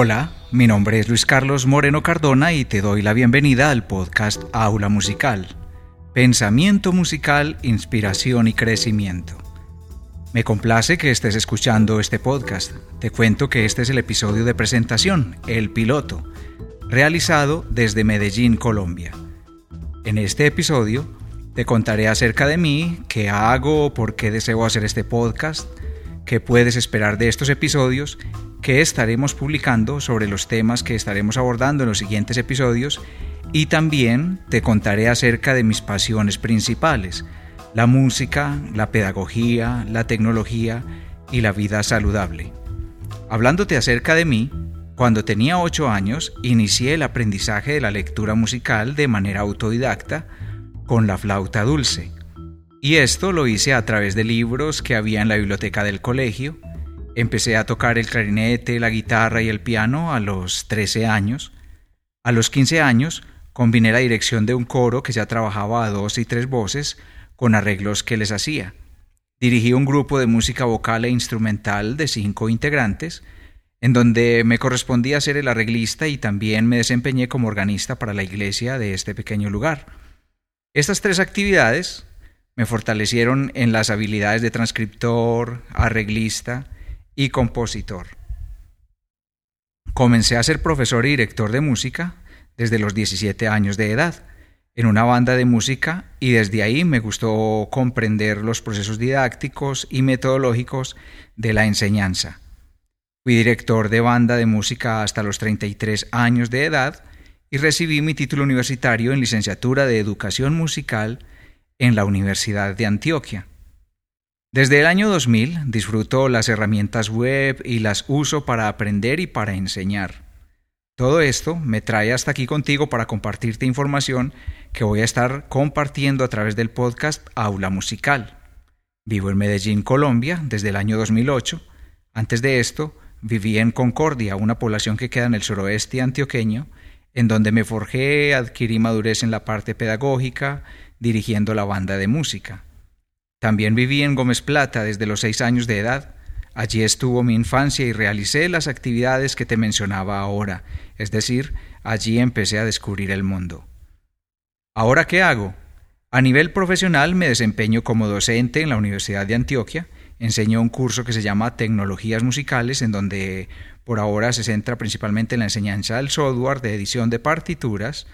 Hola, mi nombre es Luis Carlos Moreno Cardona y te doy la bienvenida al podcast Aula Musical. Pensamiento musical, inspiración y crecimiento. Me complace que estés escuchando este podcast. Te cuento que este es el episodio de presentación, el piloto, realizado desde Medellín, Colombia. En este episodio te contaré acerca de mí, qué hago, por qué deseo hacer este podcast, qué puedes esperar de estos episodios que estaremos publicando sobre los temas que estaremos abordando en los siguientes episodios y también te contaré acerca de mis pasiones principales, la música, la pedagogía, la tecnología y la vida saludable. Hablándote acerca de mí, cuando tenía 8 años inicié el aprendizaje de la lectura musical de manera autodidacta con la flauta dulce. Y esto lo hice a través de libros que había en la biblioteca del colegio, Empecé a tocar el clarinete, la guitarra y el piano a los 13 años. A los 15 años combiné la dirección de un coro que ya trabajaba a dos y tres voces con arreglos que les hacía. Dirigí un grupo de música vocal e instrumental de cinco integrantes, en donde me correspondía ser el arreglista y también me desempeñé como organista para la iglesia de este pequeño lugar. Estas tres actividades me fortalecieron en las habilidades de transcriptor, arreglista y compositor. Comencé a ser profesor y director de música desde los 17 años de edad en una banda de música y desde ahí me gustó comprender los procesos didácticos y metodológicos de la enseñanza. Fui director de banda de música hasta los 33 años de edad y recibí mi título universitario en licenciatura de educación musical en la Universidad de Antioquia. Desde el año 2000 disfruto las herramientas web y las uso para aprender y para enseñar. Todo esto me trae hasta aquí contigo para compartirte información que voy a estar compartiendo a través del podcast Aula Musical. Vivo en Medellín, Colombia, desde el año 2008. Antes de esto, viví en Concordia, una población que queda en el suroeste antioqueño, en donde me forjé, adquirí madurez en la parte pedagógica, dirigiendo la banda de música. También viví en Gómez Plata desde los seis años de edad. Allí estuvo mi infancia y realicé las actividades que te mencionaba ahora, es decir, allí empecé a descubrir el mundo. ¿Ahora qué hago? A nivel profesional me desempeño como docente en la Universidad de Antioquia, enseño un curso que se llama Tecnologías Musicales, en donde por ahora se centra principalmente en la enseñanza del software de edición de partituras,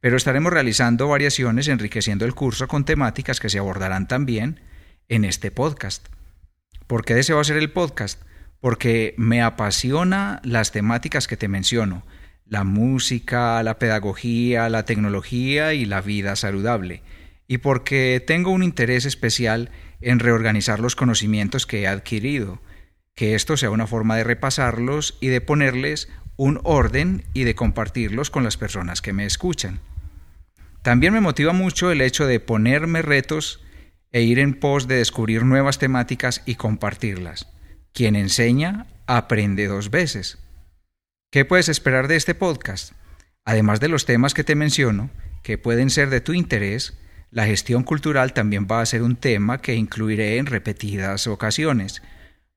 pero estaremos realizando variaciones enriqueciendo el curso con temáticas que se abordarán también en este podcast. ¿Por qué deseo hacer el podcast? Porque me apasiona las temáticas que te menciono, la música, la pedagogía, la tecnología y la vida saludable, y porque tengo un interés especial en reorganizar los conocimientos que he adquirido, que esto sea una forma de repasarlos y de ponerles un orden y de compartirlos con las personas que me escuchan. También me motiva mucho el hecho de ponerme retos e ir en pos de descubrir nuevas temáticas y compartirlas. Quien enseña, aprende dos veces. ¿Qué puedes esperar de este podcast? Además de los temas que te menciono, que pueden ser de tu interés, la gestión cultural también va a ser un tema que incluiré en repetidas ocasiones.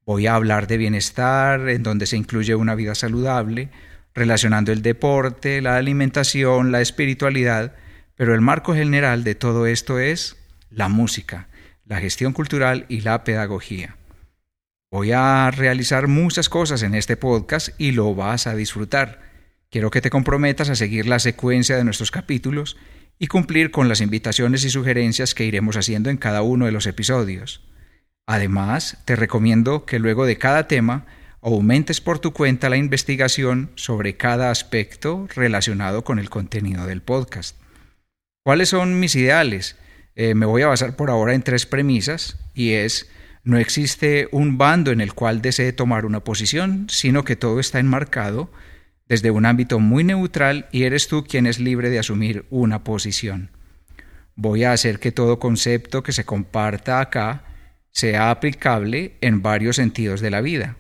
Voy a hablar de bienestar, en donde se incluye una vida saludable, relacionando el deporte, la alimentación, la espiritualidad, pero el marco general de todo esto es la música, la gestión cultural y la pedagogía. Voy a realizar muchas cosas en este podcast y lo vas a disfrutar. Quiero que te comprometas a seguir la secuencia de nuestros capítulos y cumplir con las invitaciones y sugerencias que iremos haciendo en cada uno de los episodios. Además, te recomiendo que luego de cada tema aumentes por tu cuenta la investigación sobre cada aspecto relacionado con el contenido del podcast. ¿Cuáles son mis ideales? Eh, me voy a basar por ahora en tres premisas y es no existe un bando en el cual desee tomar una posición, sino que todo está enmarcado desde un ámbito muy neutral y eres tú quien es libre de asumir una posición. Voy a hacer que todo concepto que se comparta acá sea aplicable en varios sentidos de la vida.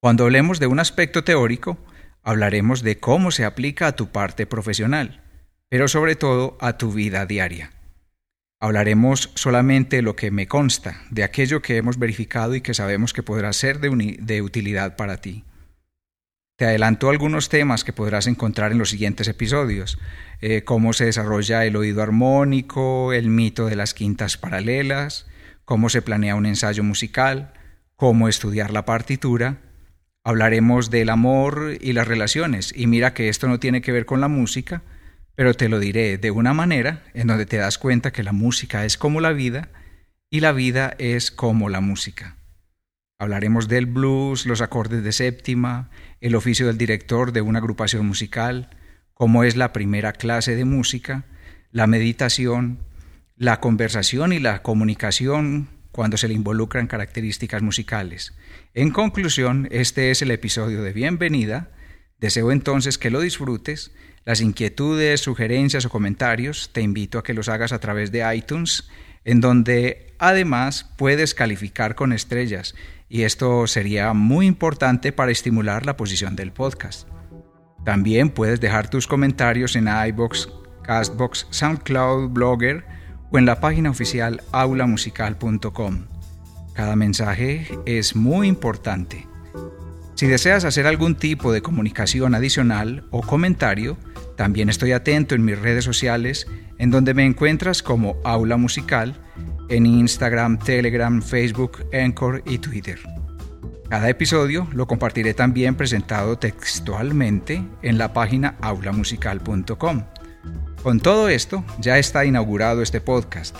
Cuando hablemos de un aspecto teórico, hablaremos de cómo se aplica a tu parte profesional, pero sobre todo a tu vida diaria. Hablaremos solamente de lo que me consta, de aquello que hemos verificado y que sabemos que podrá ser de, de utilidad para ti. Te adelanto algunos temas que podrás encontrar en los siguientes episodios, eh, cómo se desarrolla el oído armónico, el mito de las quintas paralelas, cómo se planea un ensayo musical, cómo estudiar la partitura. Hablaremos del amor y las relaciones, y mira que esto no tiene que ver con la música, pero te lo diré de una manera en donde te das cuenta que la música es como la vida y la vida es como la música. Hablaremos del blues, los acordes de séptima, el oficio del director de una agrupación musical, cómo es la primera clase de música, la meditación, la conversación y la comunicación cuando se le involucran características musicales. En conclusión, este es el episodio de bienvenida. Deseo entonces que lo disfrutes. Las inquietudes, sugerencias o comentarios te invito a que los hagas a través de iTunes, en donde además puedes calificar con estrellas y esto sería muy importante para estimular la posición del podcast. También puedes dejar tus comentarios en iBox, Castbox, SoundCloud, Blogger o en la página oficial aulamusical.com. Cada mensaje es muy importante. Si deseas hacer algún tipo de comunicación adicional o comentario, también estoy atento en mis redes sociales en donde me encuentras como Aula Musical en Instagram, Telegram, Facebook, Anchor y Twitter. Cada episodio lo compartiré también presentado textualmente en la página aulamusical.com. Con todo esto, ya está inaugurado este podcast.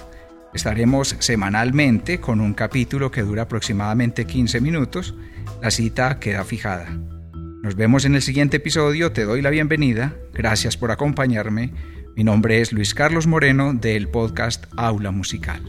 Estaremos semanalmente con un capítulo que dura aproximadamente 15 minutos. La cita queda fijada. Nos vemos en el siguiente episodio, te doy la bienvenida, gracias por acompañarme. Mi nombre es Luis Carlos Moreno del podcast Aula Musical.